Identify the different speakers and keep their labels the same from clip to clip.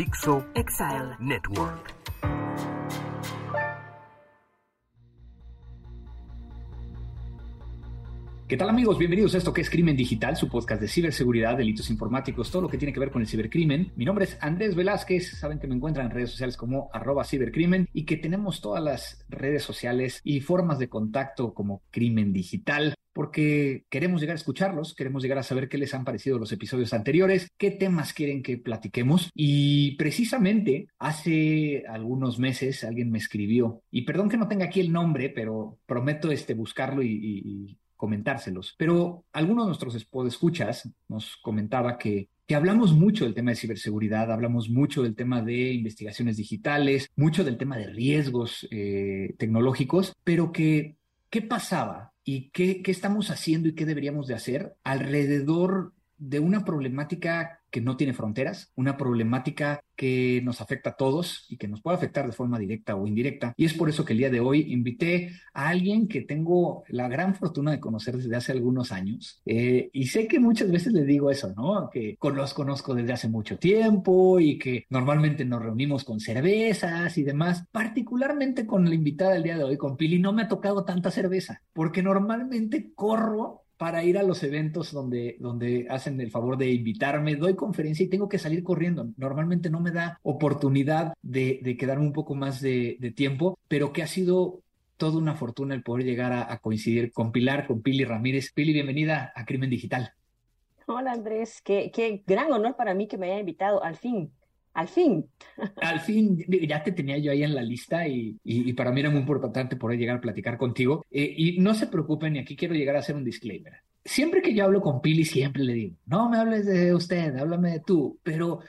Speaker 1: Dixo Exile Network.
Speaker 2: ¿Qué tal amigos? Bienvenidos a esto que es Crimen Digital, su podcast de ciberseguridad, delitos informáticos, todo lo que tiene que ver con el cibercrimen. Mi nombre es Andrés Velázquez, saben que me encuentran en redes sociales como arroba cibercrimen y que tenemos todas las redes sociales y formas de contacto como Crimen Digital porque queremos llegar a escucharlos, queremos llegar a saber qué les han parecido los episodios anteriores, qué temas quieren que platiquemos. Y precisamente hace algunos meses alguien me escribió, y perdón que no tenga aquí el nombre, pero prometo este, buscarlo y, y comentárselos. Pero algunos de nuestros escuchas nos comentaba que que hablamos mucho del tema de ciberseguridad, hablamos mucho del tema de investigaciones digitales, mucho del tema de riesgos eh, tecnológicos, pero que, ¿qué pasaba y qué, qué estamos haciendo y qué deberíamos de hacer alrededor de una problemática que no tiene fronteras, una problemática que nos afecta a todos y que nos puede afectar de forma directa o indirecta. Y es por eso que el día de hoy invité a alguien que tengo la gran fortuna de conocer desde hace algunos años. Eh, y sé que muchas veces le digo eso, ¿no? Que los conozco desde hace mucho tiempo y que normalmente nos reunimos con cervezas y demás. Particularmente con la invitada del día de hoy, con Pili, no me ha tocado tanta cerveza, porque normalmente corro para ir a los eventos donde, donde hacen el favor de invitarme, doy conferencia y tengo que salir corriendo. Normalmente no me da oportunidad de, de quedarme un poco más de, tiempo, pero que ha sido toda una fortuna el poder llegar a, a coincidir con Pilar, con Pili Ramírez. Pili, bienvenida a Crimen Digital.
Speaker 3: Hola Andrés, qué, qué gran honor para mí que me haya invitado al fin. Al fin.
Speaker 2: Al fin, ya te tenía yo ahí en la lista y, y, y para mí era muy importante poder llegar a platicar contigo. Eh, y no se preocupen, y aquí quiero llegar a hacer un disclaimer. Siempre que yo hablo con Pili, siempre le digo, no me hables de usted, háblame de tú, pero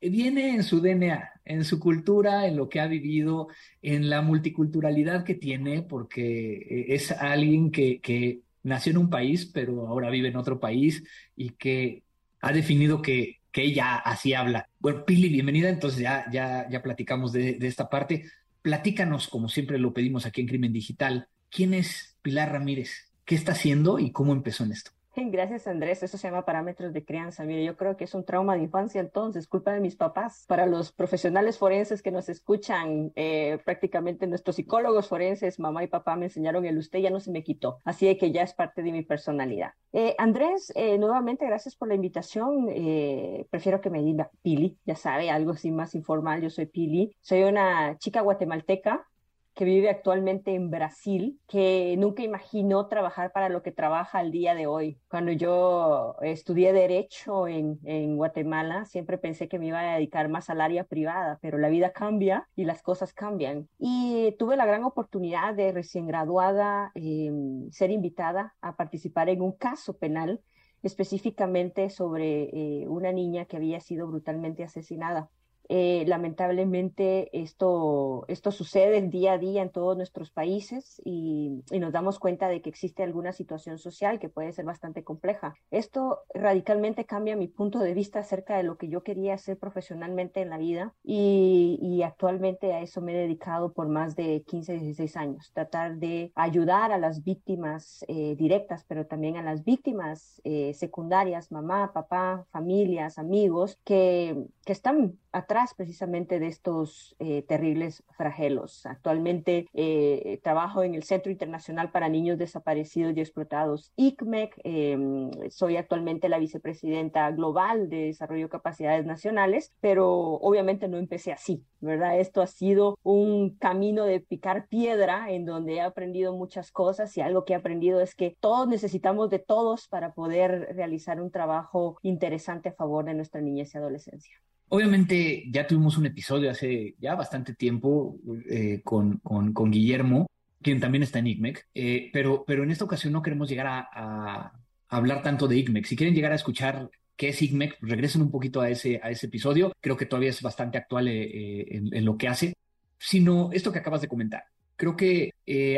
Speaker 2: viene en su DNA, en su cultura, en lo que ha vivido, en la multiculturalidad que tiene, porque es alguien que, que nació en un país, pero ahora vive en otro país y que ha definido que que ella así habla. Bueno, Pili, bienvenida. Entonces ya, ya, ya platicamos de, de, esta parte. Platícanos, como siempre lo pedimos aquí en Crimen Digital, ¿quién es Pilar Ramírez? ¿Qué está haciendo y cómo empezó en esto?
Speaker 3: Gracias, Andrés. Eso se llama parámetros de crianza. Mire, yo creo que es un trauma de infancia, entonces, culpa de mis papás. Para los profesionales forenses que nos escuchan, eh, prácticamente nuestros psicólogos forenses, mamá y papá me enseñaron el usted, ya no se me quitó. Así que ya es parte de mi personalidad. Eh, Andrés, eh, nuevamente, gracias por la invitación. Eh, prefiero que me diga Pili, ya sabe, algo así más informal. Yo soy Pili. Soy una chica guatemalteca que vive actualmente en Brasil, que nunca imaginó trabajar para lo que trabaja al día de hoy. Cuando yo estudié Derecho en, en, Guatemala, siempre pensé que me iba a dedicar más al área privada, pero la vida cambia y las cosas cambian. Y tuve la gran oportunidad de recién graduada eh, ser invitada a participar en un caso penal específicamente sobre eh, una niña que había sido brutalmente asesinada. Eh, lamentablemente esto, esto sucede día a día en todos nuestros países y, nos damos cuenta de que existe alguna situación social que puede ser bastante compleja. Esto radicalmente cambia mi punto de vista acerca de lo que yo quería hacer profesionalmente en la vida y, y actualmente a eso me he dedicado por más de 15, 16 años, tratar de ayudar a las víctimas eh, directas, pero también a las víctimas eh, secundarias, mamá, papá, familias, amigos, que, que están atrás precisamente de estos eh, terribles fragelos. Actualmente eh, trabajo en el Centro Internacional para Niños Desaparecidos y Explotados, ICMEC. Eh, soy actualmente la vicepresidenta global de Desarrollo de Capacidades Nacionales, pero obviamente no empecé así, ¿verdad? Esto ha sido un camino de picar piedra en donde he aprendido muchas cosas y algo que he aprendido es que todos necesitamos de todos para poder realizar un trabajo interesante a favor de nuestra niñez y adolescencia.
Speaker 2: Obviamente ya tuvimos un episodio hace ya bastante tiempo eh, con, con, Guillermo, quien también está en ICMEC, eh, pero, pero en esta ocasión no queremos llegar a, hablar tanto de ICMEC. Si quieren llegar a escuchar qué es ICMEC, regresen un poquito a ese, a ese episodio. Creo que todavía es bastante actual eh, en, en, lo que hace, sino esto que acabas de comentar. Creo que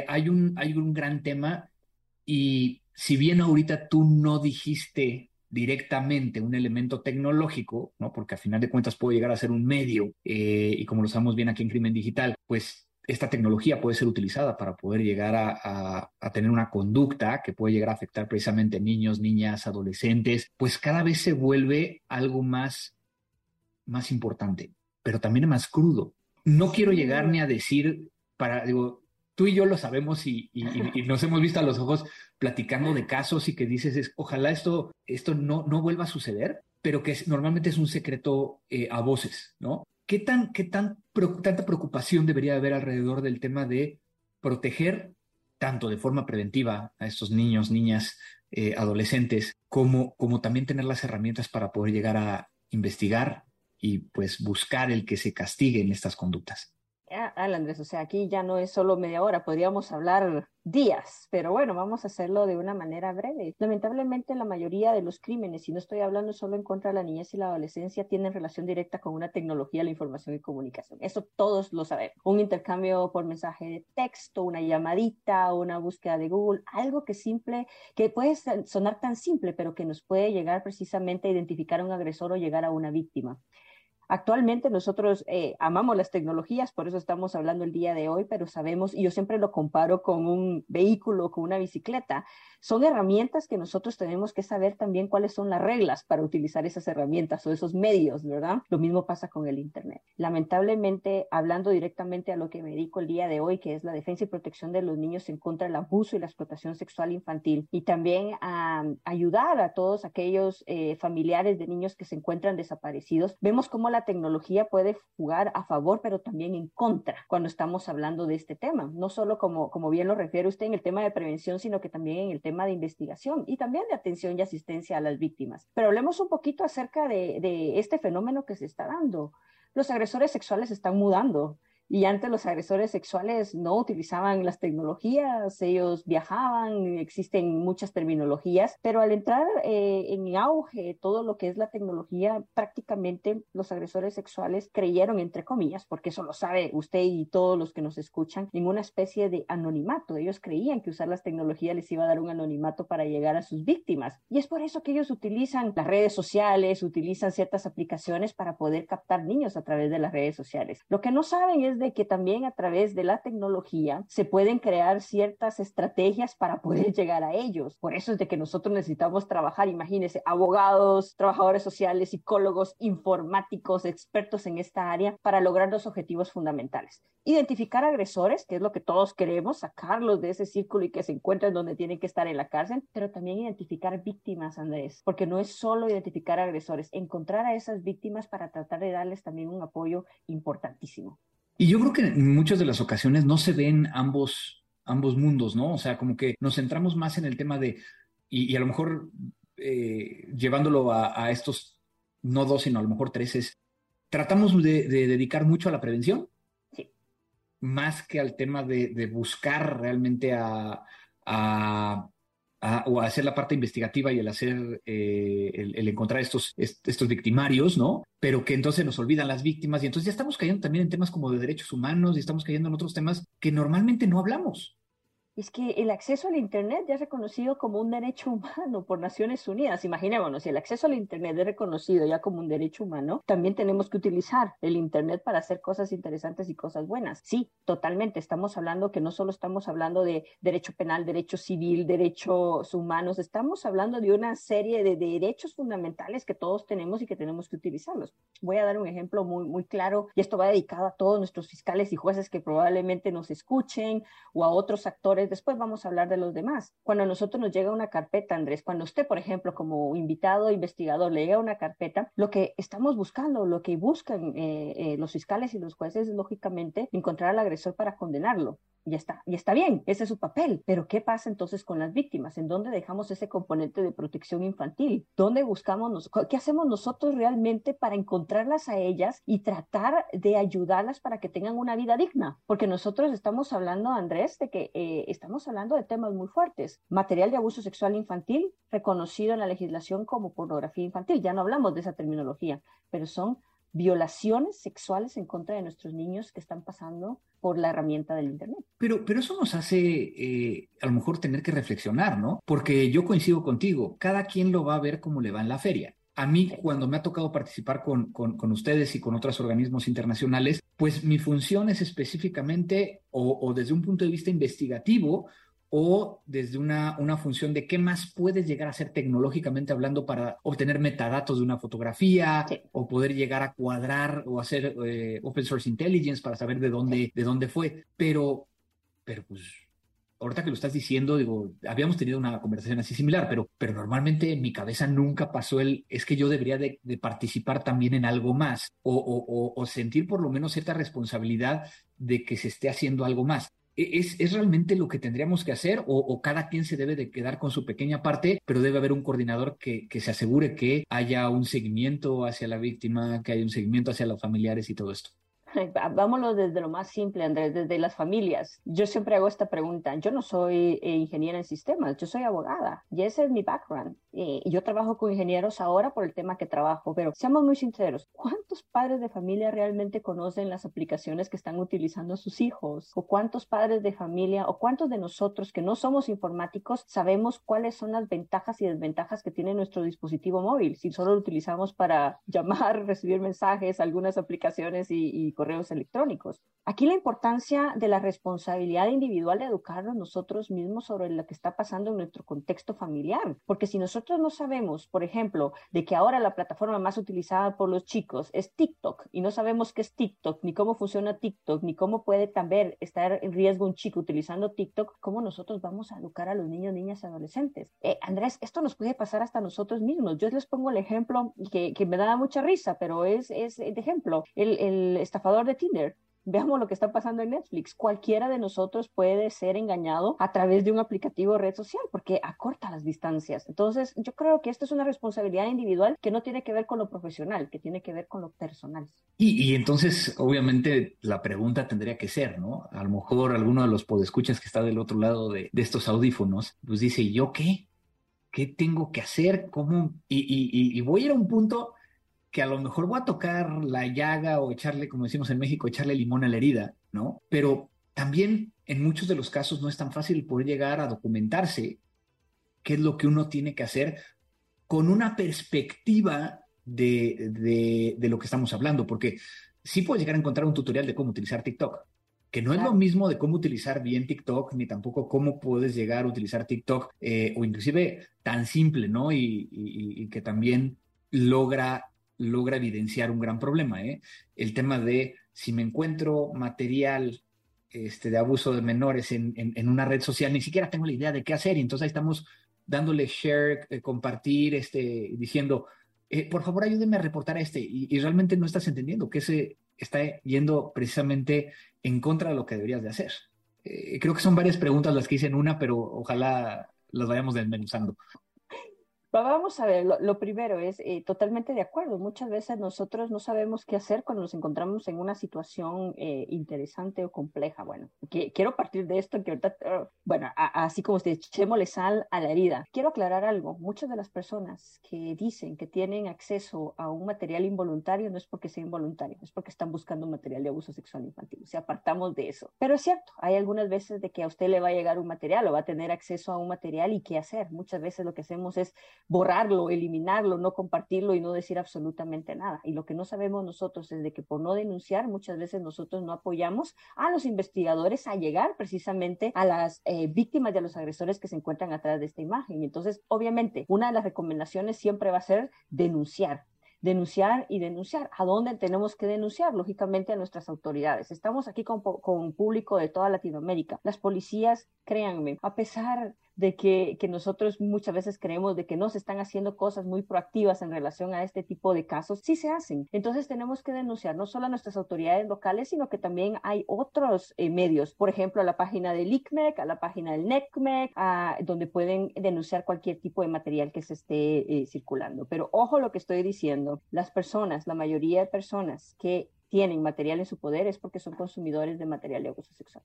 Speaker 2: hay, un, hay un gran tema y si bien ahorita tú no dijiste directamente un elemento tecnológico, ¿no? Porque a final de cuentas puede llegar a ser un medio, eh, y como lo sabemos bien aquí en Crimen Digital, pues esta tecnología puede ser utilizada para poder llegar a, a, a, tener una conducta que puede llegar a afectar precisamente niños, niñas, adolescentes, pues cada vez se vuelve algo más, más importante. pero también más crudo. No quiero llegar ni a decir, para, digo, tú y yo lo sabemos y, nos hemos visto a los ojos platicando de casos y que dices, es, ojalá esto, esto no, no vuelva a suceder, pero que normalmente es un secreto eh, a voces, ¿no? ¿Qué, tan, qué tan, tanta preocupación debería haber alrededor del tema de proteger tanto de forma preventiva a estos niños, niñas, eh, adolescentes, como, como también tener las herramientas para poder llegar a investigar y pues buscar el que se castiguen estas conductas?
Speaker 3: Andrés, o sea, aquí ya no es solo media hora, podríamos hablar días, pero bueno, vamos a hacerlo de una manera breve. Lamentablemente, la mayoría de los crímenes, y no estoy hablando solo en contra de la niñez y la adolescencia, tienen relación directa con una tecnología, la información y comunicación. Eso todos lo sabemos. Un intercambio por mensaje de texto, una llamadita, una búsqueda de Google, algo que simple, que puede sonar tan simple, pero que nos puede llegar precisamente a identificar a un agresor o llegar a una víctima. Actualmente nosotros eh, amamos las tecnologías, por eso estamos hablando el día de hoy, pero sabemos, y yo siempre lo comparo con un vehículo, con una bicicleta, son herramientas que nosotros tenemos que saber también cuáles son las reglas para utilizar esas herramientas o esos medios, ¿verdad? Lo mismo pasa con el Internet. Lamentablemente, hablando directamente a lo que me dedico el día de hoy, que es la defensa y protección de los niños en contra del abuso y la explotación sexual infantil, y también a ayudar a todos aquellos eh, familiares de niños que se encuentran desaparecidos, vemos cómo la tecnología puede jugar a favor, pero también en contra cuando estamos hablando de este tema. No solo como, como bien lo refiere usted en el tema de prevención, sino que también en el tema de investigación y también de atención y asistencia a las víctimas. Pero hablemos un poquito acerca de, este fenómeno que se está dando. Los agresores sexuales están mudando y antes los agresores sexuales no utilizaban las tecnologías, ellos viajaban, existen muchas terminologías, pero al entrar eh, en auge todo lo que es la tecnología, prácticamente los agresores sexuales creyeron, entre comillas, porque eso lo sabe usted y todos los que nos escuchan, en una especie de anonimato. Ellos creían que usar las tecnologías les iba a dar un anonimato para llegar a sus víctimas. Y es por eso que ellos utilizan las redes sociales, utilizan ciertas aplicaciones para poder captar niños a través de las redes sociales. Lo que no saben es de que también a través de la tecnología se pueden crear ciertas estrategias para poder llegar a ellos. Por eso es de que nosotros necesitamos trabajar, imagínense, abogados, trabajadores sociales, psicólogos, informáticos, expertos en esta área para lograr los objetivos fundamentales. Identificar agresores, que es lo que todos queremos, sacarlos de ese círculo y que se encuentren donde tienen que estar en la cárcel, pero también identificar víctimas, Andrés, porque no es solo identificar agresores, encontrar a esas víctimas para tratar de darles también un apoyo importantísimo.
Speaker 2: Y yo creo que en muchas de las ocasiones no se ven ambos, ambos mundos, ¿no? O sea, como que nos centramos más en el tema de, y, a lo mejor eh, llevándolo a, estos, no dos, sino a lo mejor tres, es, tratamos de, dedicar mucho a la prevención, sí. más que al tema de, buscar realmente a, o hacer la parte investigativa y el hacer, eh, el, encontrar estos, estos victimarios, ¿no? Pero que entonces nos olvidan las víctimas y entonces ya estamos cayendo también en temas como de derechos humanos y estamos cayendo en otros temas que normalmente no hablamos
Speaker 3: es que el acceso al Internet ya es reconocido como un derecho humano por Naciones Unidas. Imaginémonos, si el acceso al Internet es reconocido ya como un derecho humano, también tenemos que utilizar el Internet para hacer cosas interesantes y cosas buenas. Sí, totalmente. Estamos hablando que no solo estamos hablando de derecho penal, derecho civil, derechos humanos, estamos hablando de una serie de derechos fundamentales que todos tenemos y que tenemos que utilizarlos. Voy a dar un ejemplo muy, muy claro y esto va dedicado a todos nuestros fiscales y jueces que probablemente nos escuchen o a otros actores después vamos a hablar de los demás. Cuando a nosotros nos llega una carpeta, Andrés, cuando usted, por ejemplo, como invitado investigador, le llega una carpeta, lo que estamos buscando, lo que buscan eh, eh, los fiscales y los jueces es, lógicamente, encontrar al agresor para condenarlo ya está, y está bien, ese es su papel, pero ¿qué pasa entonces con las víctimas? ¿En dónde dejamos ese componente de protección infantil? ¿Dónde buscamos, qué hacemos nosotros realmente para encontrarlas a ellas y tratar de ayudarlas para que tengan una vida digna? Porque nosotros estamos hablando, Andrés, de que eh, estamos hablando de temas muy fuertes. Material de abuso sexual infantil reconocido en la legislación como pornografía infantil, ya no hablamos de esa terminología, pero son violaciones sexuales en contra de nuestros niños que están pasando por la herramienta del Internet.
Speaker 2: Pero, pero eso nos hace eh, a lo mejor tener que reflexionar, ¿no? Porque yo coincido contigo, cada quien lo va a ver como le va en la feria. A mí, cuando me ha tocado participar con, con, ustedes y con otros organismos internacionales, pues mi función es específicamente o, o desde un punto de vista investigativo, o desde una, una función de qué más puedes llegar a hacer tecnológicamente hablando para obtener metadatos de una fotografía o poder llegar a cuadrar o hacer eh, open source intelligence para saber de dónde, de dónde fue. Pero, pero pues ahorita que lo estás diciendo, digo, habíamos tenido una conversación así similar, pero, pero normalmente en mi cabeza nunca pasó el, es que yo debería de, participar también en algo más o, o, sentir por lo menos cierta responsabilidad de que se esté haciendo algo más. ¿E, ¿Es, ¿Es, realmente lo que tendríamos que hacer o, cada quien se debe de quedar con su pequeña parte, pero debe haber un coordinador que, que, se asegure que haya un seguimiento hacia la víctima, que haya un seguimiento hacia los familiares y todo esto?
Speaker 3: Vámonos desde lo más simple, Andrés, desde las familias. Yo siempre hago esta pregunta. Yo no soy eh, ingeniera en sistemas, yo soy abogada y ese es mi background. Y yo trabajo con ingenieros ahora por el tema que trabajo, pero seamos muy sinceros, ¿cuántos padres de familia realmente conocen las aplicaciones que están utilizando sus hijos? ¿O cuántos padres de familia o cuántos de nosotros que no somos informáticos sabemos cuáles son las ventajas y desventajas que tiene nuestro dispositivo móvil? Si solo lo utilizamos para llamar, recibir mensajes, algunas aplicaciones y, y correos electrónicos. Aquí la importancia de la responsabilidad individual de educarnos nosotros mismos sobre lo que está pasando en nuestro contexto familiar, porque si nosotros no sabemos, por ejemplo, de que ahora la plataforma más utilizada por los chicos es TikTok y no sabemos qué es TikTok, ni cómo funciona TikTok, ni cómo puede también estar en riesgo un chico utilizando TikTok, ¿cómo nosotros vamos a educar a los niños, niñas y adolescentes? Eh, Andrés, esto nos puede pasar hasta nosotros mismos. Yo les pongo el ejemplo que, que me da mucha risa, pero es, es de ejemplo, el, el estafador de Tinder. Veamos lo que está pasando en Netflix. Cualquiera de nosotros puede ser engañado a través de un aplicativo de red social porque acorta las distancias. Entonces, yo creo que esto es una responsabilidad individual que no tiene que ver con lo profesional, que tiene que ver con lo personal.
Speaker 2: Y, entonces, obviamente, la pregunta tendría que ser, ¿no? A lo mejor alguno de los podescuchas que está del otro lado de, estos audífonos, pues dice, ¿yo qué? ¿Qué tengo que hacer? ¿Cómo? y voy a ir a un punto que a lo mejor voy a tocar la llaga o echarle, como decimos en México, echarle limón a la herida, ¿no? Pero también en muchos de los casos no es tan fácil poder llegar a documentarse qué es lo que uno tiene que hacer con una perspectiva de, de, lo que estamos hablando, porque sí puedes llegar a encontrar un tutorial de cómo utilizar TikTok, que no es lo mismo de cómo utilizar bien TikTok, ni tampoco cómo puedes llegar a utilizar TikTok, eh, o inclusive tan simple, ¿no? y que también logra logra evidenciar un gran problema. ¿eh? El tema de si me encuentro material este, de abuso de menores en, en, una red social, ni siquiera tengo la idea de qué hacer y entonces ahí estamos dándole share, eh, compartir, este, diciendo, eh, por favor ayúdenme a reportar a este y, realmente no estás entendiendo que ese está yendo precisamente en contra de lo que deberías de hacer. creo que son varias preguntas las que hice en una, pero ojalá las vayamos desmenuzando.
Speaker 3: Vamos a ver, lo, primero es eh, totalmente de acuerdo. Muchas veces nosotros no sabemos qué hacer cuando nos encontramos en una situación eh, interesante o compleja. Bueno, quiero partir de esto que ahorita, uh, bueno, así como usted, echémosle sal a la herida. Quiero aclarar algo. Muchas de las personas que dicen que tienen acceso a un material involuntario no es porque sea involuntario, es porque están buscando un material de abuso sexual infantil. O sea, apartamos de eso. Pero es cierto, hay algunas veces de que a usted le va a llegar un material o va a tener acceso a un material y qué hacer. Muchas veces lo que hacemos es borrarlo, eliminarlo, no compartirlo y no decir absolutamente nada. Y lo que no sabemos nosotros es de que por no denunciar, muchas veces nosotros no apoyamos a los investigadores a llegar precisamente a las eh, víctimas y a los agresores que se encuentran atrás de esta imagen. Entonces, obviamente, una de las recomendaciones siempre va a ser denunciar denunciar y denunciar. ¿A dónde tenemos que denunciar? Lógicamente a nuestras autoridades. Estamos aquí con, con público de toda Latinoamérica. Las policías, créanme, a pesar de que, que, nosotros muchas veces creemos de que no se están haciendo cosas muy proactivas en relación a este tipo de casos, sí se hacen. Entonces tenemos que denunciar no solo a nuestras autoridades locales, sino que también hay otros eh, medios, por ejemplo, a la página del ICMEC, a la página del NECMEC, a, donde pueden denunciar cualquier tipo de material que se esté eh, circulando. Pero ojo lo que estoy diciendo, las personas, la mayoría de personas que tienen material en su poder es porque son consumidores de material de abuso sexual.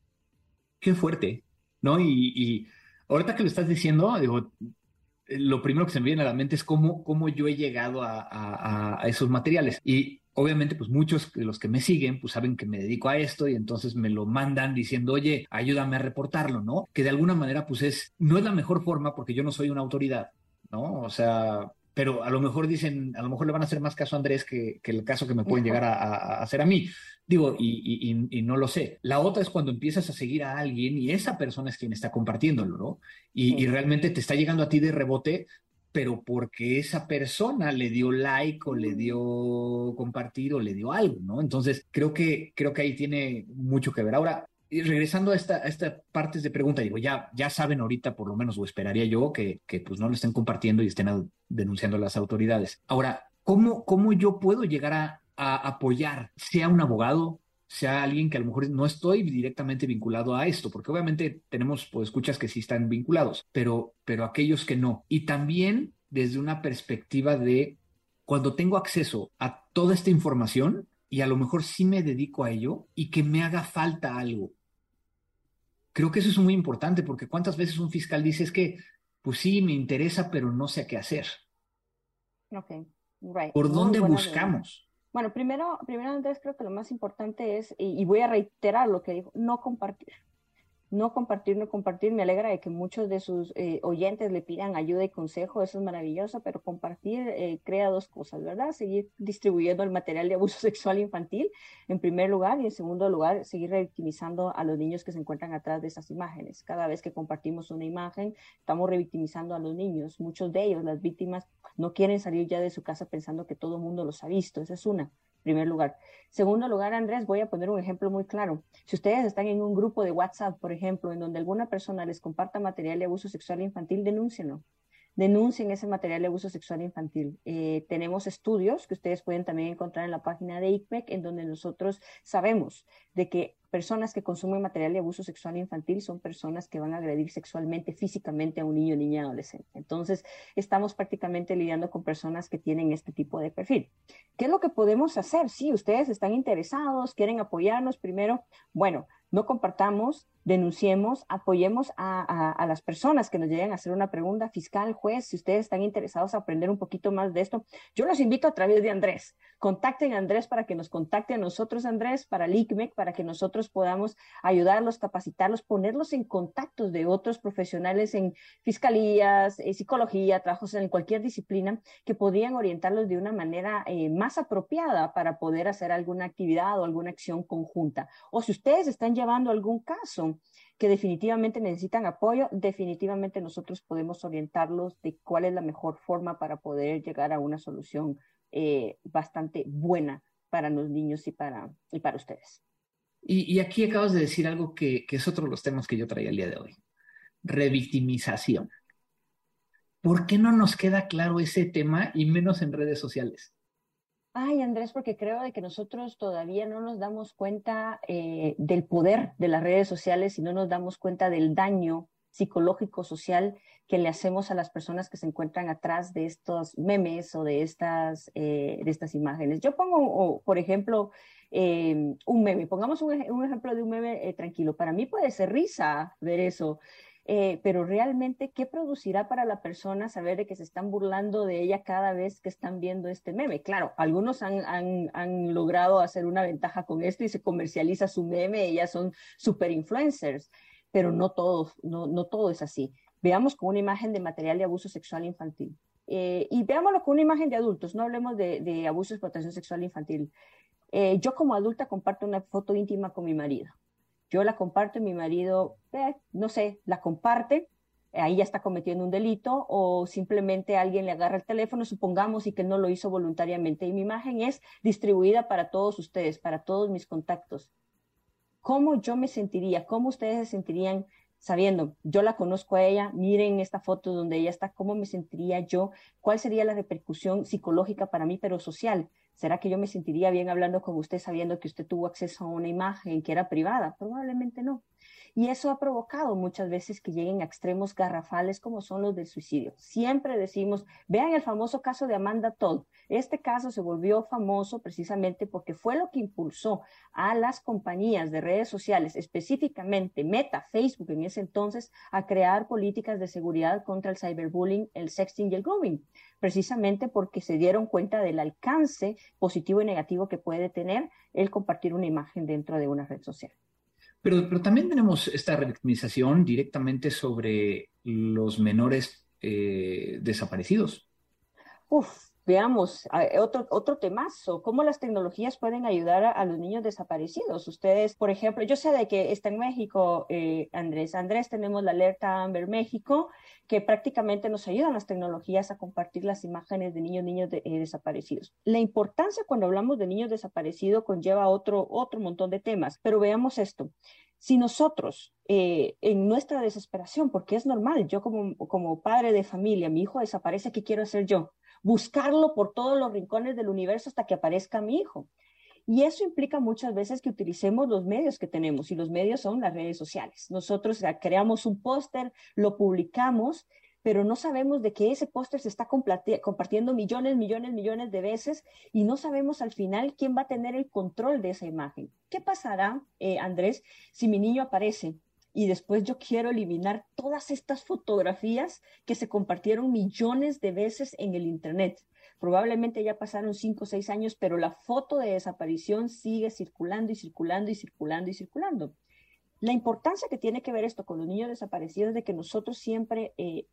Speaker 2: Qué fuerte, ¿no? y, y ahorita que lo estás diciendo, digo, lo primero que se me viene a la mente es cómo, cómo yo he llegado a, esos materiales. Y obviamente, pues muchos de los que me siguen, pues saben que me dedico a esto y entonces me lo mandan diciendo, oye, ayúdame a reportarlo, ¿no? Que de alguna manera, pues es, no es la mejor forma porque yo no soy una autoridad, ¿no? O sea, pero a lo mejor dicen, a lo mejor le van a hacer más caso a Andrés que, el caso que me pueden llegar a, hacer a mí. Digo, y, no lo sé. La otra es cuando empiezas a seguir a alguien y esa persona es quien está compartiéndolo, ¿no? Y, realmente te está llegando a ti de rebote, pero porque esa persona le dio like o le dio compartir o le dio algo, ¿no? Entonces, creo que, creo que ahí tiene mucho que ver. Ahora, regresando a esta, a esta parte de pregunta, digo, ya, ya saben ahorita, por lo menos, o esperaría yo, que, que pues no lo estén compartiendo y estén denunciando a las autoridades. Ahora, ¿cómo, cómo yo puedo llegar a, a apoyar, sea un abogado, sea alguien que a lo mejor no estoy directamente vinculado a esto, porque obviamente tenemos pues, escuchas que sí están vinculados, pero, pero aquellos que no. Y también desde una perspectiva de cuando tengo acceso a toda esta información y a lo mejor sí me dedico a ello y que me haga falta algo. Creo que eso es muy importante porque cuántas veces un fiscal dice es que, pues sí, me interesa, pero no sé qué hacer.
Speaker 3: Ok, right.
Speaker 2: ¿Por dónde buscamos?
Speaker 3: Bueno, primero, primero Andrés, creo que lo más importante es, y, voy a reiterar lo que dijo, no compartir no compartir, no compartir. Me alegra de que muchos de sus eh, oyentes le pidan ayuda y consejo, eso es maravilloso, pero compartir eh, crea dos cosas, ¿verdad? Seguir distribuyendo el material de abuso sexual infantil, en primer lugar, y en segundo lugar, seguir revictimizando a los niños que se encuentran atrás de esas imágenes. Cada vez que compartimos una imagen, estamos revictimizando a los niños. Muchos de ellos, las víctimas, no quieren salir ya de su casa pensando que todo el mundo los ha visto. Esa es una primer lugar. Segundo lugar, Andrés, voy a poner un ejemplo muy claro. Si ustedes están en un grupo de WhatsApp, por ejemplo, en donde alguna persona les comparta material de abuso sexual infantil, denúncienlo denuncien ese material de abuso sexual infantil. Eh, tenemos estudios que ustedes pueden también encontrar en la página de ICMEC, en donde nosotros sabemos de que personas que consumen material de abuso sexual infantil son personas que van a agredir sexualmente, físicamente a un niño, niña, adolescente. Entonces, estamos prácticamente lidiando con personas que tienen este tipo de perfil. ¿Qué es lo que podemos hacer? Si ustedes están interesados, quieren apoyarnos, primero, bueno, no compartamos, denunciemos, apoyemos a, las personas que nos lleguen a hacer una pregunta fiscal, juez, si ustedes están interesados en aprender un poquito más de esto, yo los invito a través de Andrés. Contacten a Andrés para que nos contacte a nosotros, Andrés, para el ICMEC, para que nosotros podamos ayudarlos, capacitarlos, ponerlos en contactos de otros profesionales en fiscalías, eh, psicología, trabajos en cualquier disciplina que podrían orientarlos de una manera eh, más apropiada para poder hacer alguna actividad o alguna acción conjunta. O si ustedes están llevando algún caso que definitivamente necesitan apoyo, definitivamente nosotros podemos orientarlos de cuál es la mejor forma para poder llegar a una solución eh, bastante buena para los niños y para, y para ustedes.
Speaker 2: Y, aquí acabas de decir algo que, que es otro de los temas que yo traía el día de hoy. Revictimización. ¿Por qué no nos queda claro ese tema y menos en redes sociales?
Speaker 3: Ay, Andrés, porque creo de que nosotros todavía no nos damos cuenta eh, del poder de las redes sociales y no nos damos cuenta del daño psicológico, social que le hacemos a las personas que se encuentran atrás de estos memes o de estas, eh, de estas imágenes. Yo pongo, por ejemplo, eh, un meme, pongamos un, ejemplo de un meme tranquilo. Para mí puede ser risa ver eso. Eh, pero realmente, ¿qué producirá para la persona saber de que se están burlando de ella cada vez que están viendo este meme? Claro, algunos han, han, logrado hacer una ventaja con esto y se comercializa su meme, ellas son super influencers, pero no todos, no, no todo es así. Veamos con una imagen de material de abuso sexual infantil. Eh, y veámoslo con una imagen de adultos, no hablemos de, de abuso de explotación sexual infantil. Eh, yo como adulta comparto una foto íntima con mi marido yo la comparto y mi marido, eh, no sé, la comparte, ahí ya está cometiendo un delito o simplemente alguien le agarra el teléfono, supongamos, y que no lo hizo voluntariamente. Y mi imagen es distribuida para todos ustedes, para todos mis contactos. ¿Cómo yo me sentiría? ¿Cómo ustedes se sentirían sabiendo, yo la conozco a ella, miren esta foto donde ella está, cómo me sentiría yo, cuál sería la repercusión psicológica para mí, pero social. ¿Será que yo me sentiría bien hablando con usted sabiendo que usted tuvo acceso a una imagen que era privada? Probablemente no. Y eso ha provocado muchas veces que lleguen a extremos garrafales como son los del suicidio. Siempre decimos, vean el famoso caso de Amanda Todd. Este caso se volvió famoso precisamente porque fue lo que impulsó a las compañías de redes sociales, específicamente Meta, Facebook en ese entonces, a crear políticas de seguridad contra el cyberbullying, el sexting y el grooming, precisamente porque se dieron cuenta del alcance positivo y negativo que puede tener el compartir una imagen dentro de una red social.
Speaker 2: Pero, pero también tenemos esta revictimización directamente sobre los menores eh, desaparecidos.
Speaker 3: Uf, Veamos, otro, otro temazo, cómo las tecnologías pueden ayudar a, los niños desaparecidos. Ustedes, por ejemplo, yo sé de que está en México, eh, Andrés. Andrés, tenemos la alerta Amber México, que prácticamente nos ayudan las tecnologías a compartir las imágenes de niños, niños eh, desaparecidos. La importancia cuando hablamos de niños desaparecidos conlleva otro, otro montón de temas, pero veamos esto. Si nosotros, eh, en nuestra desesperación, porque es normal, yo como, como padre de familia, mi hijo desaparece, ¿qué quiero hacer yo? Buscarlo por todos los rincones del universo hasta que aparezca mi hijo. Y eso implica muchas veces que utilicemos los medios que tenemos y los medios son las redes sociales. Nosotros creamos un póster, lo publicamos, pero no sabemos de que ese póster se está compartiendo millones, millones, millones de veces y no sabemos al final quién va a tener el control de esa imagen. ¿Qué pasará, eh, Andrés, si mi niño aparece y después yo quiero eliminar todas estas fotografías que se compartieron millones de veces en el Internet. Probablemente ya pasaron cinco o seis años, pero la foto de desaparición sigue circulando y circulando y circulando y circulando. La importancia que tiene que ver esto con los niños desaparecidos es de que nosotros siempre eh,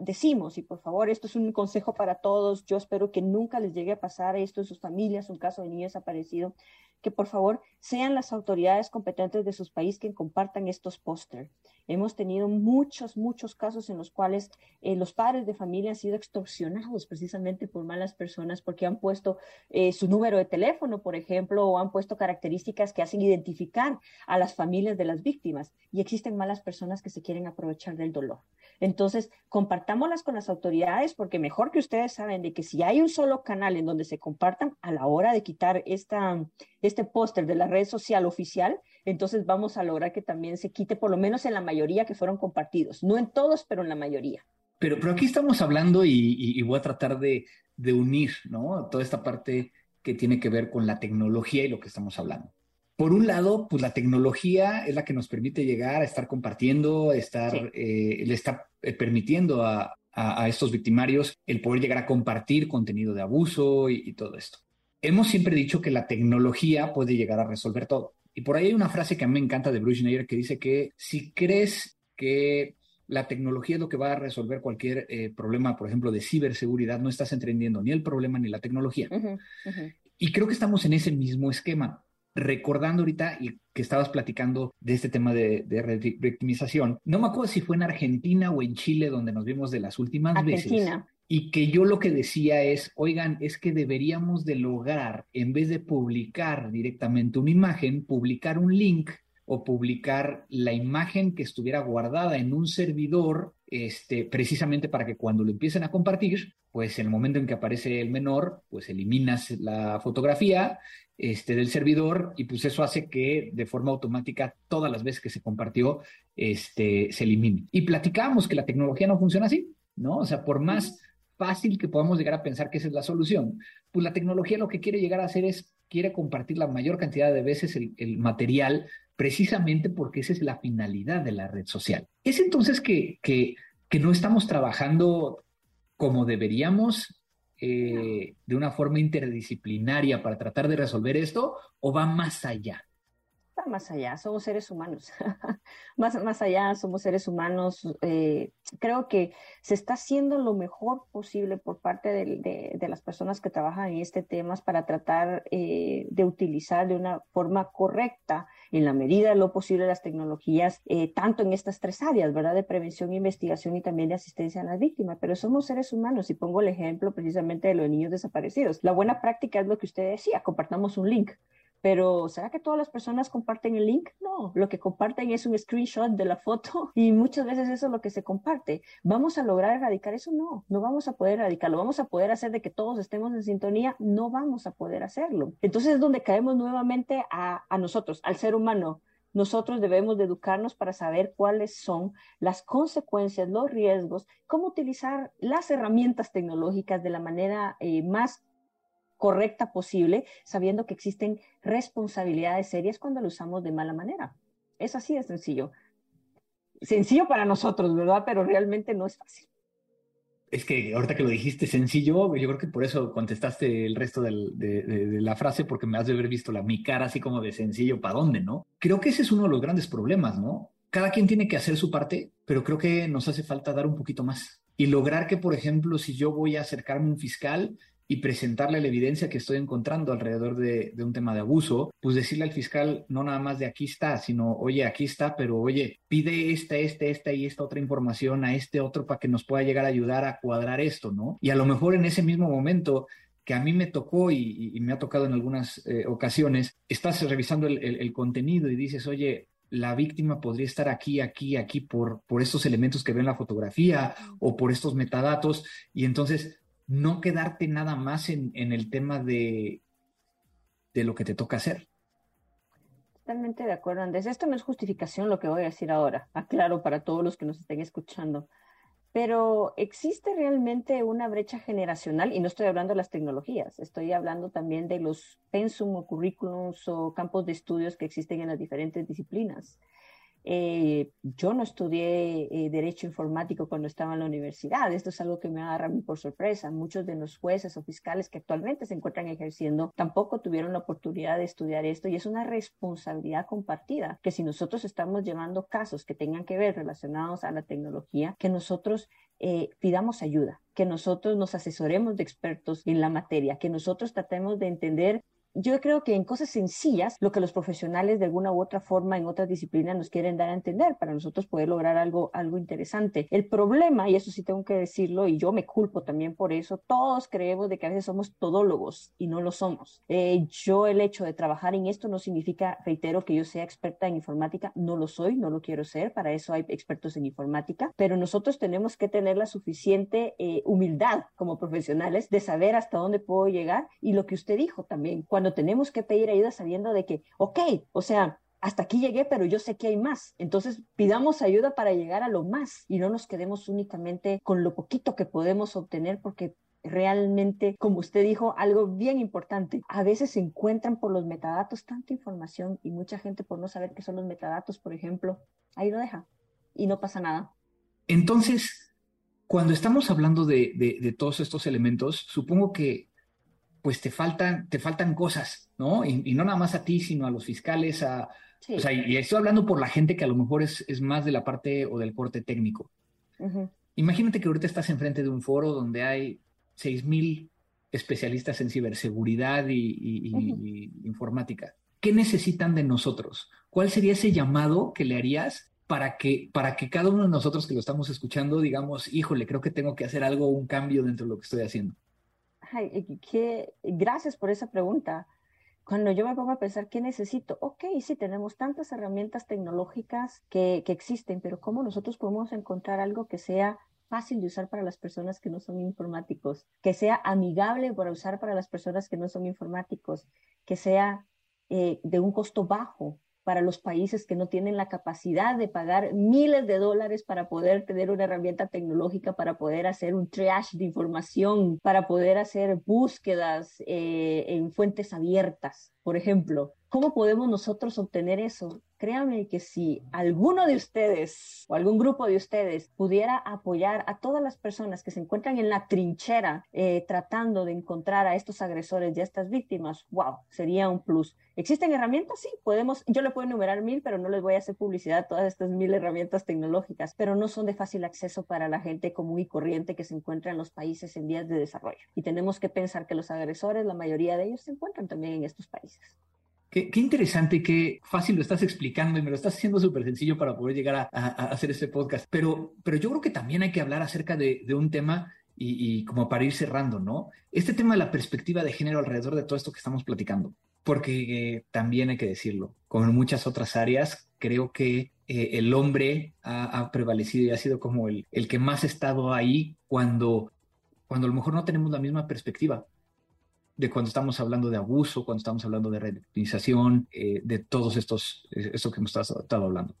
Speaker 3: decimos, y por favor, esto es un consejo para todos, yo espero que nunca les llegue a pasar esto en sus familias, un caso de niño desaparecido, que por favor sean las autoridades competentes de sus países quien compartan estos póster. Hemos tenido muchos, muchos casos en los cuales eh, los padres de familia han sido extorsionados precisamente por malas personas porque han puesto eh, su número de teléfono, por ejemplo, o han puesto características que hacen identificar a las familias de las víctimas. Y existen malas personas que se quieren aprovechar del dolor. Entonces, compartámoslas con las autoridades porque mejor que ustedes saben de que si hay un solo canal en donde se compartan a la hora de quitar esta este póster de la red social oficial, entonces vamos a lograr que también se quite por lo menos en la mayoría que fueron compartidos, no en todos, pero en la mayoría.
Speaker 2: Pero, pero aquí estamos hablando y, voy a tratar de, de, unir ¿no? toda esta parte que tiene que ver con la tecnología y lo que estamos hablando. Por un lado, pues la tecnología es la que nos permite llegar a estar compartiendo, estar, eh, le está eh, permitiendo a, a, estos victimarios el poder llegar a compartir contenido de abuso y todo esto hemos siempre dicho que la tecnología puede llegar a resolver todo. Y por ahí hay una frase que a mí me encanta de Bruce Schneider que dice que si crees que la tecnología es lo que va a resolver cualquier eh, problema, por ejemplo, de ciberseguridad, no estás entendiendo ni el problema ni la tecnología. Y creo que estamos en ese mismo esquema. Recordando ahorita y que estabas platicando de este tema de, de victimización, no me acuerdo si fue en Argentina o en Chile donde nos vimos de las últimas Argentina. veces y que yo lo que decía es, oigan, es que deberíamos de lograr, en vez de publicar directamente una imagen, publicar un link o publicar la imagen que estuviera guardada en un servidor, este, precisamente para que cuando lo empiecen a compartir, pues en el momento en que aparece el menor, pues eliminas la fotografía este, del servidor y pues eso hace que de forma automática todas las veces que se compartió, este, se elimine. Y platicamos que la tecnología no funciona así, ¿no? O sea, por más fácil que podamos llegar a pensar que esa es la solución. Pues la tecnología lo que quiere llegar a hacer es, quiere compartir la mayor cantidad de veces el, material precisamente porque esa es la finalidad de la red social. ¿Es entonces que, que, no estamos trabajando como deberíamos eh, de una forma interdisciplinaria para tratar de resolver esto o va más allá?
Speaker 3: Más allá, somos seres humanos, más, más allá somos seres humanos. Eh, creo que se está haciendo lo mejor posible por parte de, las personas que trabajan en este tema para tratar eh, de utilizar de una forma correcta, en la medida de lo posible, las tecnologías, eh, tanto en estas tres áreas, ¿verdad? De prevención, investigación y también de asistencia a las víctimas. Pero somos seres humanos y pongo el ejemplo precisamente de los niños desaparecidos. La buena práctica es lo que usted decía, compartamos un link pero ¿será que todas las personas comparten el link? No, lo que comparten es un screenshot de la foto y muchas veces eso es lo que se comparte. ¿Vamos a lograr erradicar eso? No, no vamos a poder erradicarlo. ¿Vamos a poder hacer de que todos estemos en sintonía? No vamos a poder hacerlo. Entonces es donde caemos nuevamente a, a nosotros, al ser humano. Nosotros debemos de educarnos para saber cuáles son las consecuencias, los riesgos, cómo utilizar las herramientas tecnológicas de la manera eh, más correcta posible, sabiendo que existen responsabilidades serias cuando lo usamos de mala manera. Es así de sencillo. Sencillo para nosotros, ¿verdad? Pero realmente no es fácil.
Speaker 2: Es que ahorita que lo dijiste sencillo, yo creo que por eso contestaste el resto de, la frase, porque me has de haber visto la, mi cara así como de sencillo, ¿para dónde, no? Creo que ese es uno de los grandes problemas, ¿no? Cada quien tiene que hacer su parte, pero creo que nos hace falta dar un poquito más y lograr que, por ejemplo, si yo voy a acercarme a un fiscal, y presentarle la evidencia que estoy encontrando alrededor de, un tema de abuso, pues decirle al fiscal no nada más de aquí está, sino, oye, aquí está, pero oye, pide esta, esta, esta y esta otra información a este otro para que nos pueda llegar a ayudar a cuadrar esto, ¿no? Y a lo mejor en ese mismo momento que a mí me tocó y, me ha tocado en algunas eh, ocasiones, estás revisando el, el, contenido y dices, oye, la víctima podría estar aquí, aquí, aquí por, por estos elementos que ven la fotografía o por estos metadatos y entonces no quedarte nada más en, en el tema de, de lo que te toca hacer.
Speaker 3: Totalmente de acuerdo, Andrés. Esto no es justificación lo que voy a decir ahora, aclaro para todos los que nos estén escuchando. Pero existe realmente una brecha generacional, y no estoy hablando de las tecnologías, estoy hablando también de los pensum o currículums o campos de estudios que existen en las diferentes disciplinas. Eh, yo no estudié eh, Derecho Informático cuando estaba en la universidad. Esto es algo que me agarra a mí por sorpresa. Muchos de los jueces o fiscales que actualmente se encuentran ejerciendo tampoco tuvieron la oportunidad de estudiar esto y es una responsabilidad compartida que si nosotros estamos llevando casos que tengan que ver relacionados a la tecnología, que nosotros eh, pidamos ayuda, que nosotros nos asesoremos de expertos en la materia, que nosotros tratemos de entender yo creo que en cosas sencillas, lo que los profesionales de alguna u otra forma en otras disciplinas nos quieren dar a entender para nosotros poder lograr algo, algo interesante. El problema, y eso sí tengo que decirlo, y yo me culpo también por eso, todos creemos de que a veces somos todólogos y no lo somos. Eh, yo el hecho de trabajar en esto no significa, reitero, que yo sea experta en informática, no lo soy, no lo quiero ser, para eso hay expertos en informática, pero nosotros tenemos que tener la suficiente eh, humildad como profesionales de saber hasta dónde puedo llegar y lo que usted dijo también, cuando tenemos que pedir ayuda sabiendo de que, ok, o sea, hasta aquí llegué, pero yo sé que hay más. Entonces, pidamos ayuda para llegar a lo más y no nos quedemos únicamente con lo poquito que podemos obtener porque realmente, como usted dijo, algo bien importante. A veces se encuentran por los metadatos tanta información y mucha gente por no saber qué son los metadatos, por ejemplo, ahí lo deja y no pasa nada.
Speaker 2: Entonces, cuando estamos hablando de, de todos estos elementos, supongo que pues te faltan, te faltan cosas, ¿no? Y, no nada más a ti, sino a los fiscales, a, o sea, y estoy hablando por la gente que a lo mejor es, es más de la parte o del corte técnico. Imagínate que ahorita estás enfrente de un foro donde hay seis mil especialistas en ciberseguridad y, informática. ¿Qué necesitan de nosotros? ¿Cuál sería ese llamado que le harías para que, para que cada uno de nosotros que lo estamos escuchando digamos, híjole, creo que tengo que hacer algo, un cambio dentro de lo que estoy haciendo?
Speaker 3: Gracias por esa pregunta. Cuando yo me pongo a pensar, ¿qué necesito? Ok, sí, tenemos tantas herramientas tecnológicas que, que existen, pero ¿cómo nosotros podemos encontrar algo que sea fácil de usar para las personas que no son informáticos, que sea amigable para usar para las personas que no son informáticos, que sea eh, de un costo bajo para los países que no tienen la capacidad de pagar miles de dólares para poder tener una herramienta tecnológica, para poder hacer un triage de información, para poder hacer búsquedas eh, en fuentes abiertas, por ejemplo. ¿Cómo podemos nosotros obtener eso? Créanme que si alguno de ustedes o algún grupo de ustedes pudiera apoyar a todas las personas que se encuentran en la trinchera eh, tratando de encontrar a estos agresores y a estas víctimas, wow, sería un plus. ¿Existen herramientas? Sí, podemos, yo le puedo enumerar mil, pero no les voy a hacer publicidad a todas estas mil herramientas tecnológicas, pero no son de fácil acceso para la gente común y corriente que se encuentra en los países en vías de desarrollo. Y tenemos que pensar que los agresores, la mayoría de ellos, se encuentran también en estos países.
Speaker 2: Qué, interesante, qué fácil lo estás explicando y me lo estás haciendo súper sencillo para poder llegar a, hacer este podcast. Pero, pero yo creo que también hay que hablar acerca de, un tema y, como para ir cerrando, ¿no? Este tema de la perspectiva de género alrededor de todo esto que estamos platicando. Porque eh, también hay que decirlo, como en muchas otras áreas, creo que eh, el hombre ha, prevalecido y ha sido como el, el que más ha estado ahí cuando, cuando a lo mejor no tenemos la misma perspectiva de cuando estamos hablando de abuso, cuando estamos hablando de redactización, eh, de todos estos, eh, esto que hemos estado hablando.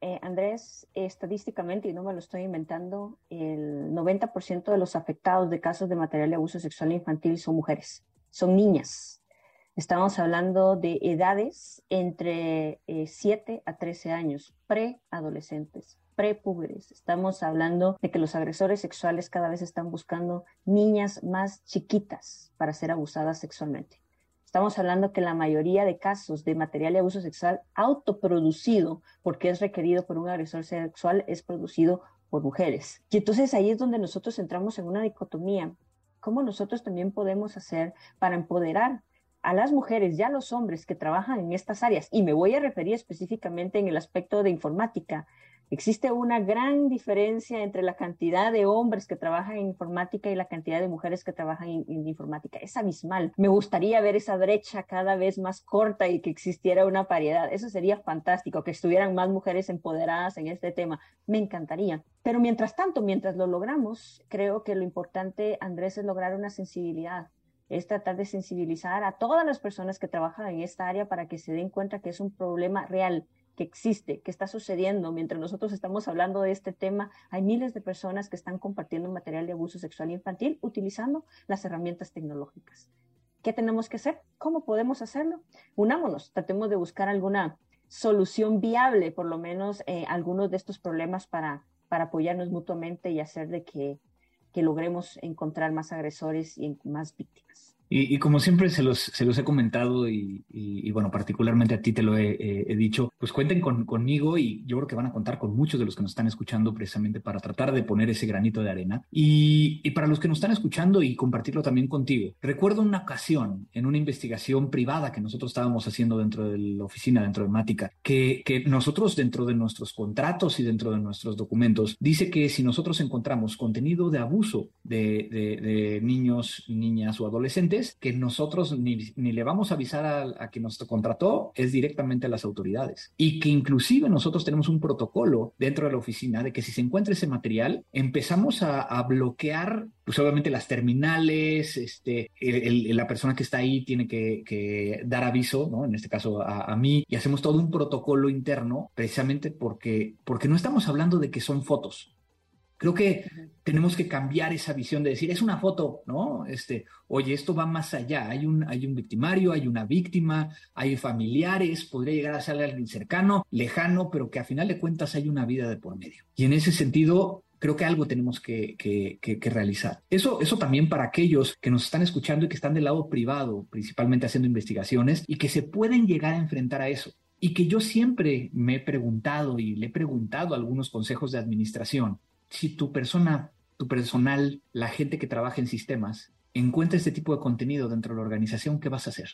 Speaker 3: Eh, Andrés, estadísticamente, y no me lo estoy inventando, el 90% de los afectados de casos de material de abuso sexual infantil son mujeres, son niñas. Estamos hablando de edades entre 7 a 13 años, preadolescentes prepúberes. Estamos hablando de que los agresores sexuales cada vez están buscando niñas más chiquitas para ser abusadas sexualmente. Estamos hablando que la mayoría de casos de material de abuso sexual autoproducido, porque es requerido por un agresor sexual, es producido por mujeres. Y entonces ahí es donde nosotros entramos en una dicotomía cómo nosotros también podemos hacer para empoderar a las mujeres y a los hombres que trabajan en estas áreas, y me voy a referir específicamente en el aspecto de informática, Existe una gran diferencia entre la cantidad de hombres que trabajan en informática y la cantidad de mujeres que trabajan en, informática. Es abismal. Me gustaría ver esa brecha cada vez más corta y que existiera una paridad. Eso sería fantástico, que estuvieran más mujeres empoderadas en este tema. Me encantaría. Pero mientras tanto, mientras lo logramos, creo que lo importante, Andrés, es lograr una sensibilidad es tratar de sensibilizar a todas las personas que trabajan en esta área para que se den cuenta que es un problema real, que existe, que está sucediendo. Mientras nosotros estamos hablando de este tema, hay miles de personas que están compartiendo material de abuso sexual infantil utilizando las herramientas tecnológicas. ¿Qué tenemos que hacer? ¿Cómo podemos hacerlo? Unámonos, tratemos de buscar alguna solución viable, por lo menos eh, algunos de estos problemas para, para apoyarnos mutuamente y hacer de que, que logremos encontrar más agresores y más víctimas.
Speaker 2: Y, como siempre se los, se los he comentado y, bueno, particularmente a ti te lo he, dicho, pues cuenten conmigo y yo creo que van a contar con muchos de los que nos están escuchando precisamente para tratar de poner ese granito de arena. Y, para los que nos están escuchando y compartirlo también contigo, recuerdo una ocasión en una investigación privada que nosotros estábamos haciendo dentro de la oficina, dentro de Mática, que, que nosotros dentro de nuestros contratos y dentro de nuestros documentos dice que si nosotros encontramos contenido de abuso de, de, de niños, niñas o adolescentes, que nosotros ni, le vamos a avisar a, a, quien nos contrató, es directamente a las autoridades. Y que inclusive nosotros tenemos un protocolo dentro de la oficina de que si se encuentra ese material, empezamos a, bloquear, pues obviamente las terminales, este, la persona que está ahí tiene que, dar aviso, ¿no? En este caso a, a, mí, y hacemos todo un protocolo interno precisamente porque, porque no estamos hablando de que son fotos. Creo que tenemos que cambiar esa visión de decir, es una foto, ¿no? Este, oye, esto va más allá. Hay un, hay un victimario, hay una víctima, hay familiares, podría llegar a ser alguien cercano, lejano, pero que a final de cuentas hay una vida de por medio. Y en ese sentido, creo que algo tenemos que, que, que, realizar. Eso, eso también para aquellos que nos están escuchando y que están del lado privado, principalmente haciendo investigaciones, y que se pueden llegar a enfrentar a eso. Y que yo siempre me he preguntado y le he preguntado algunos consejos de administración si tu persona, tu personal, la gente que trabaja en sistemas, encuentra este tipo de contenido dentro de la organización, ¿qué vas a hacer?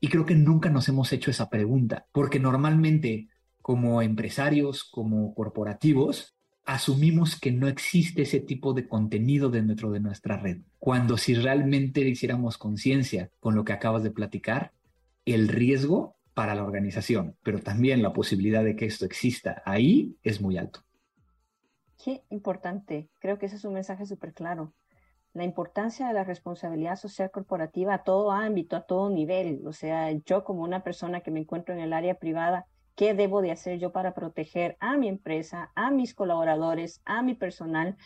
Speaker 2: Y creo que nunca nos hemos hecho esa pregunta, porque normalmente como empresarios, como corporativos, asumimos que no existe ese tipo de contenido dentro de nuestra red. Cuando si realmente hiciéramos conciencia con lo que acabas de platicar, el riesgo para la organización, pero también la posibilidad de que esto exista ahí es muy alto.
Speaker 3: Qué importante. Creo que ese es un mensaje súper claro. La importancia de la responsabilidad social corporativa a todo ámbito, a todo nivel. O sea, yo como una persona que me encuentro en el área privada, ¿qué debo de hacer yo para proteger a mi empresa, a mis colaboradores, a mi personal?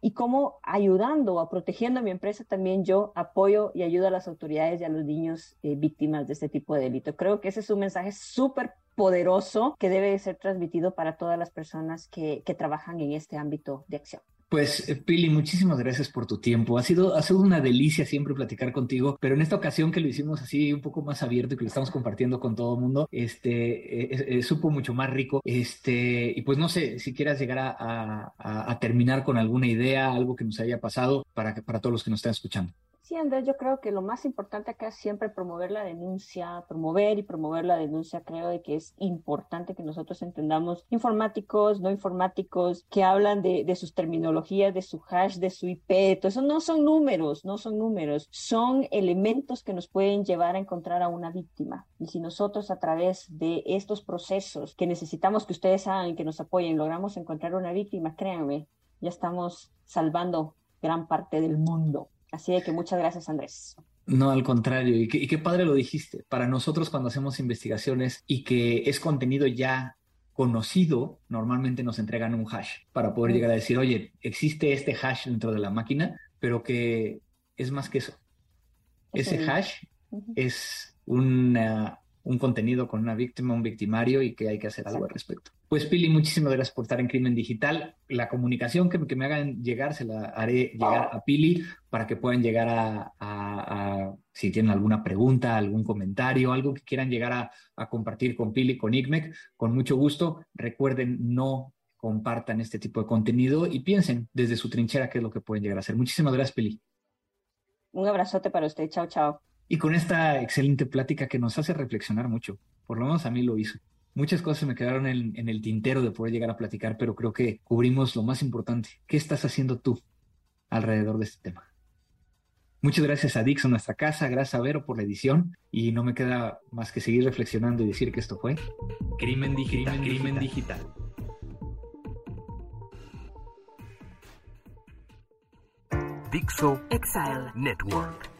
Speaker 3: y cómo ayudando o protegiendo a mi empresa también yo apoyo y ayudo a las autoridades y a los niños eh, víctimas de este tipo de delito. Creo que ese es un mensaje súper poderoso que debe ser transmitido para todas las personas que, que trabajan en este ámbito de acción.
Speaker 2: Pues, eh, Pili, muchísimas gracias por tu tiempo. Ha sido, ha sido una delicia siempre platicar contigo, pero en esta ocasión que lo hicimos así un poco más abierto y que lo estamos compartiendo con todo el mundo, este, eh, supo mucho más rico. Este, y pues no sé si quieras llegar a, a, a terminar con alguna idea, algo que nos haya pasado para, para todos los que nos están escuchando.
Speaker 3: Sí, Andrés, yo creo que lo más importante acá es siempre promover la denuncia, promover y promover la denuncia. Creo de que es importante que nosotros entendamos informáticos, no informáticos, que hablan de, de sus terminologías, de su hash, de su IP. Todo eso no son números, no son números, son elementos que nos pueden llevar a encontrar a una víctima. Y si nosotros a través de estos procesos que necesitamos que ustedes hagan que nos apoyen, logramos encontrar una víctima, créanme, ya estamos salvando gran parte del mundo. Así que muchas gracias, Andrés.
Speaker 2: No, al contrario, y, qué padre lo dijiste. Para nosotros cuando hacemos investigaciones y que es contenido ya conocido, normalmente nos entregan un hash para poder llegar a decir, oye, existe este hash dentro de la máquina, pero que es más que eso. Ese hash es una, un contenido con una víctima, un victimario y que hay que hacer algo al respecto. Pues Pili, muchísimas gracias por estar en Crimen Digital. La comunicación que, me hagan llegar se la haré llegar a Pili para que puedan llegar a, si tienen alguna pregunta, algún comentario, algo que quieran llegar a, compartir con Pili, con ICMEC, con mucho gusto. Recuerden, no compartan este tipo de contenido y piensen desde su trinchera qué es lo que pueden llegar a hacer. Muchísimas gracias, Pili.
Speaker 3: Un abrazote para usted. Chao, chao.
Speaker 2: Y con esta excelente plática que nos hace reflexionar mucho, por lo menos a mí lo hizo. Muchas cosas me quedaron en, en el tintero de poder llegar a platicar, pero creo que cubrimos lo más importante. ¿Qué estás haciendo tú alrededor de este tema? Muchas gracias a Dixon, nuestra casa, gracias a Vero por la edición y no me queda más que seguir reflexionando y decir que esto fue
Speaker 1: Crimen Digital. Crimen, digital. Dixo Exile Network.